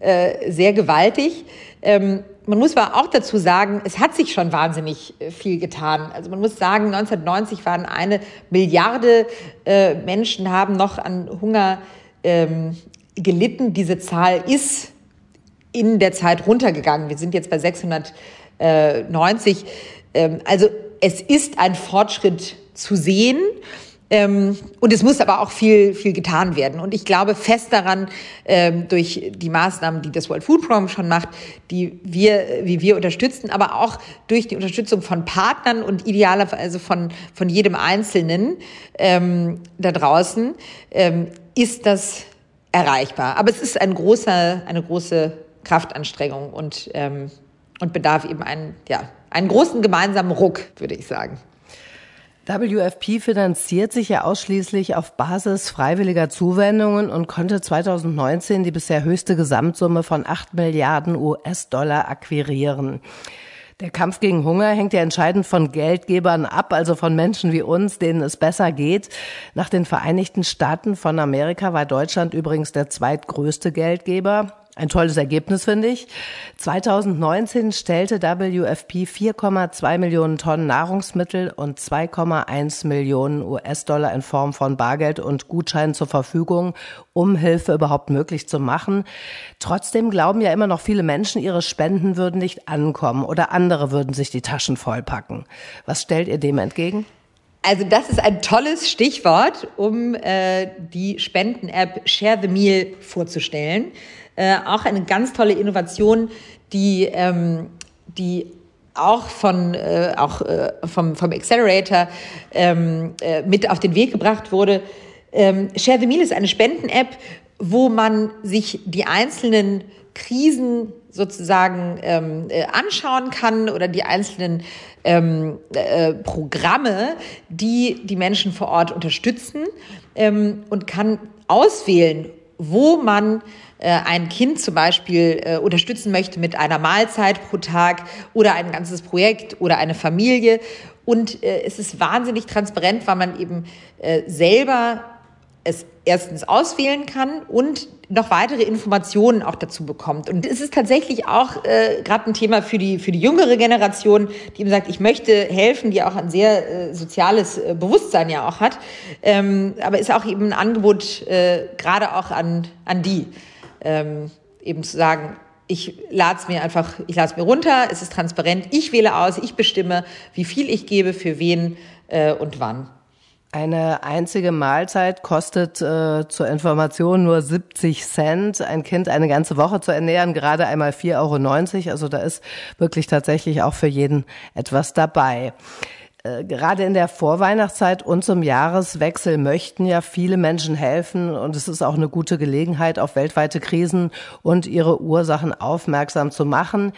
äh, sehr gewaltig. Ähm, man muss aber auch dazu sagen, es hat sich schon wahnsinnig äh, viel getan. Also man muss sagen, 1990 waren eine Milliarde äh, Menschen haben noch an Hunger ähm, gelitten. Diese Zahl ist in der Zeit runtergegangen. Wir sind jetzt bei 690. Ähm, also es ist ein Fortschritt zu sehen. Ähm, und es muss aber auch viel, viel getan werden. Und ich glaube fest daran, ähm, durch die Maßnahmen, die das World Food Program schon macht, die wir, wie wir unterstützen, aber auch durch die Unterstützung von Partnern und idealerweise von, von jedem Einzelnen da draußen, ist das erreichbar. Aber es ist ein großer, eine große Kraftanstrengung und, ähm, und bedarf eben einen, ja, einen großen gemeinsamen Ruck, würde ich sagen. WFP finanziert sich ja ausschließlich auf Basis freiwilliger Zuwendungen und konnte 2019 die bisher höchste Gesamtsumme von 8 Milliarden US-Dollar akquirieren. Der Kampf gegen Hunger hängt ja entscheidend von Geldgebern ab, also von Menschen wie uns, denen es besser geht. Nach den Vereinigten Staaten von Amerika war Deutschland übrigens der zweitgrößte Geldgeber. Ein tolles Ergebnis, finde ich. 2019 stellte WFP 4,2 Millionen Tonnen Nahrungsmittel und 2,1 Millionen US-Dollar in Form von Bargeld und Gutscheinen zur Verfügung, um Hilfe überhaupt möglich zu machen. Trotzdem glauben ja immer noch viele Menschen, ihre Spenden würden nicht ankommen oder andere würden sich die Taschen vollpacken. Was stellt ihr dem entgegen? Also das ist ein tolles Stichwort, um äh, die Spenden-App Share the Meal vorzustellen. Äh, auch eine ganz tolle Innovation, die, ähm, die auch von äh, auch äh, vom vom Accelerator ähm, äh, mit auf den Weg gebracht wurde. Ähm, Share the Meal ist eine Spenden-App, wo man sich die einzelnen Krisen sozusagen ähm, äh, anschauen kann oder die einzelnen ähm, äh, Programme, die die Menschen vor Ort unterstützen ähm, und kann auswählen, wo man äh, ein Kind zum Beispiel äh, unterstützen möchte mit einer Mahlzeit pro Tag oder ein ganzes Projekt oder eine Familie. Und äh, es ist wahnsinnig transparent, weil man eben äh, selber es erstens auswählen kann und noch weitere Informationen auch dazu bekommt. Und es ist tatsächlich auch äh, gerade ein Thema für die, für die jüngere Generation, die eben sagt, ich möchte helfen, die auch ein sehr äh, soziales äh, Bewusstsein ja auch hat. Ähm, aber ist auch eben ein Angebot äh, gerade auch an, an die, ähm, eben zu sagen, ich lade es mir einfach, ich lade es mir runter, es ist transparent, ich wähle aus, ich bestimme, wie viel ich gebe, für wen äh, und wann. Eine einzige Mahlzeit kostet äh, zur Information nur 70 Cent. Ein Kind eine ganze Woche zu ernähren, gerade einmal 4,90 Euro. Also da ist wirklich tatsächlich auch für jeden etwas dabei. Äh, gerade in der Vorweihnachtszeit und zum Jahreswechsel möchten ja viele Menschen helfen und es ist auch eine gute Gelegenheit, auf weltweite Krisen und ihre Ursachen aufmerksam zu machen.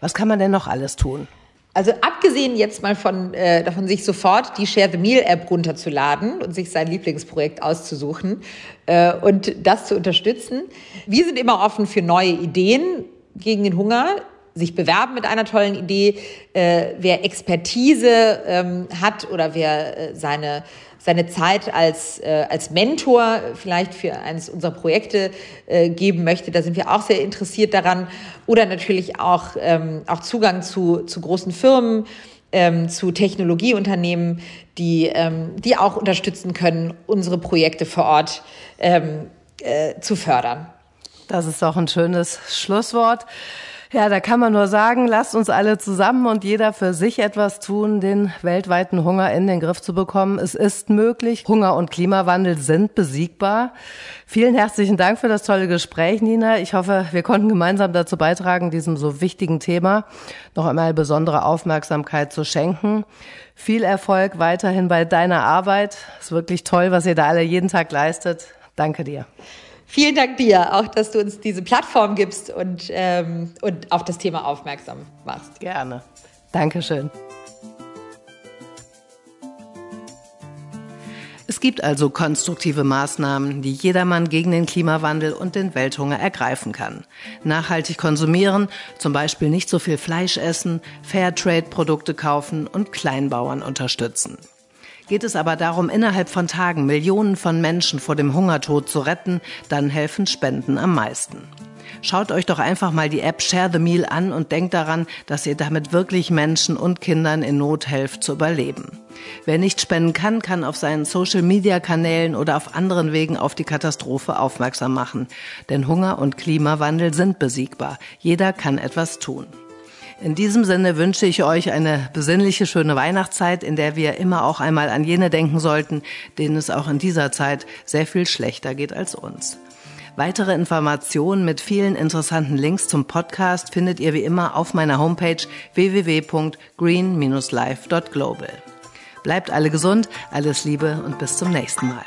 Was kann man denn noch alles tun? Also abgesehen jetzt mal von äh, davon, sich sofort die Share the Meal App runterzuladen und sich sein Lieblingsprojekt auszusuchen äh, und das zu unterstützen. Wir sind immer offen für neue Ideen gegen den Hunger sich bewerben mit einer tollen Idee, äh, wer Expertise ähm, hat oder wer äh, seine seine Zeit als, äh, als Mentor vielleicht für eines unserer Projekte äh, geben möchte. Da sind wir auch sehr interessiert daran. Oder natürlich auch, ähm, auch Zugang zu, zu großen Firmen, ähm, zu Technologieunternehmen, die, ähm, die auch unterstützen können, unsere Projekte vor Ort ähm, äh, zu fördern. Das ist doch ein schönes Schlusswort. Ja, da kann man nur sagen, lasst uns alle zusammen und jeder für sich etwas tun, den weltweiten Hunger in den Griff zu bekommen. Es ist möglich. Hunger und Klimawandel sind besiegbar. Vielen herzlichen Dank für das tolle Gespräch, Nina. Ich hoffe, wir konnten gemeinsam dazu beitragen, diesem so wichtigen Thema noch einmal besondere Aufmerksamkeit zu schenken. Viel Erfolg weiterhin bei deiner Arbeit. Es ist wirklich toll, was ihr da alle jeden Tag leistet. Danke dir. Vielen Dank dir, auch dass du uns diese Plattform gibst und, ähm, und auf das Thema aufmerksam machst. Gerne. Dankeschön. Es gibt also konstruktive Maßnahmen, die jedermann gegen den Klimawandel und den Welthunger ergreifen kann. Nachhaltig konsumieren, zum Beispiel nicht so viel Fleisch essen, Fairtrade-Produkte kaufen und Kleinbauern unterstützen. Geht es aber darum, innerhalb von Tagen Millionen von Menschen vor dem Hungertod zu retten, dann helfen Spenden am meisten. Schaut euch doch einfach mal die App Share the Meal an und denkt daran, dass ihr damit wirklich Menschen und Kindern in Not helft zu überleben. Wer nicht spenden kann, kann auf seinen Social-Media-Kanälen oder auf anderen Wegen auf die Katastrophe aufmerksam machen. Denn Hunger und Klimawandel sind besiegbar. Jeder kann etwas tun. In diesem Sinne wünsche ich euch eine besinnliche, schöne Weihnachtszeit, in der wir immer auch einmal an jene denken sollten, denen es auch in dieser Zeit sehr viel schlechter geht als uns. Weitere Informationen mit vielen interessanten Links zum Podcast findet ihr wie immer auf meiner Homepage www.green-life.global. Bleibt alle gesund, alles Liebe und bis zum nächsten Mal.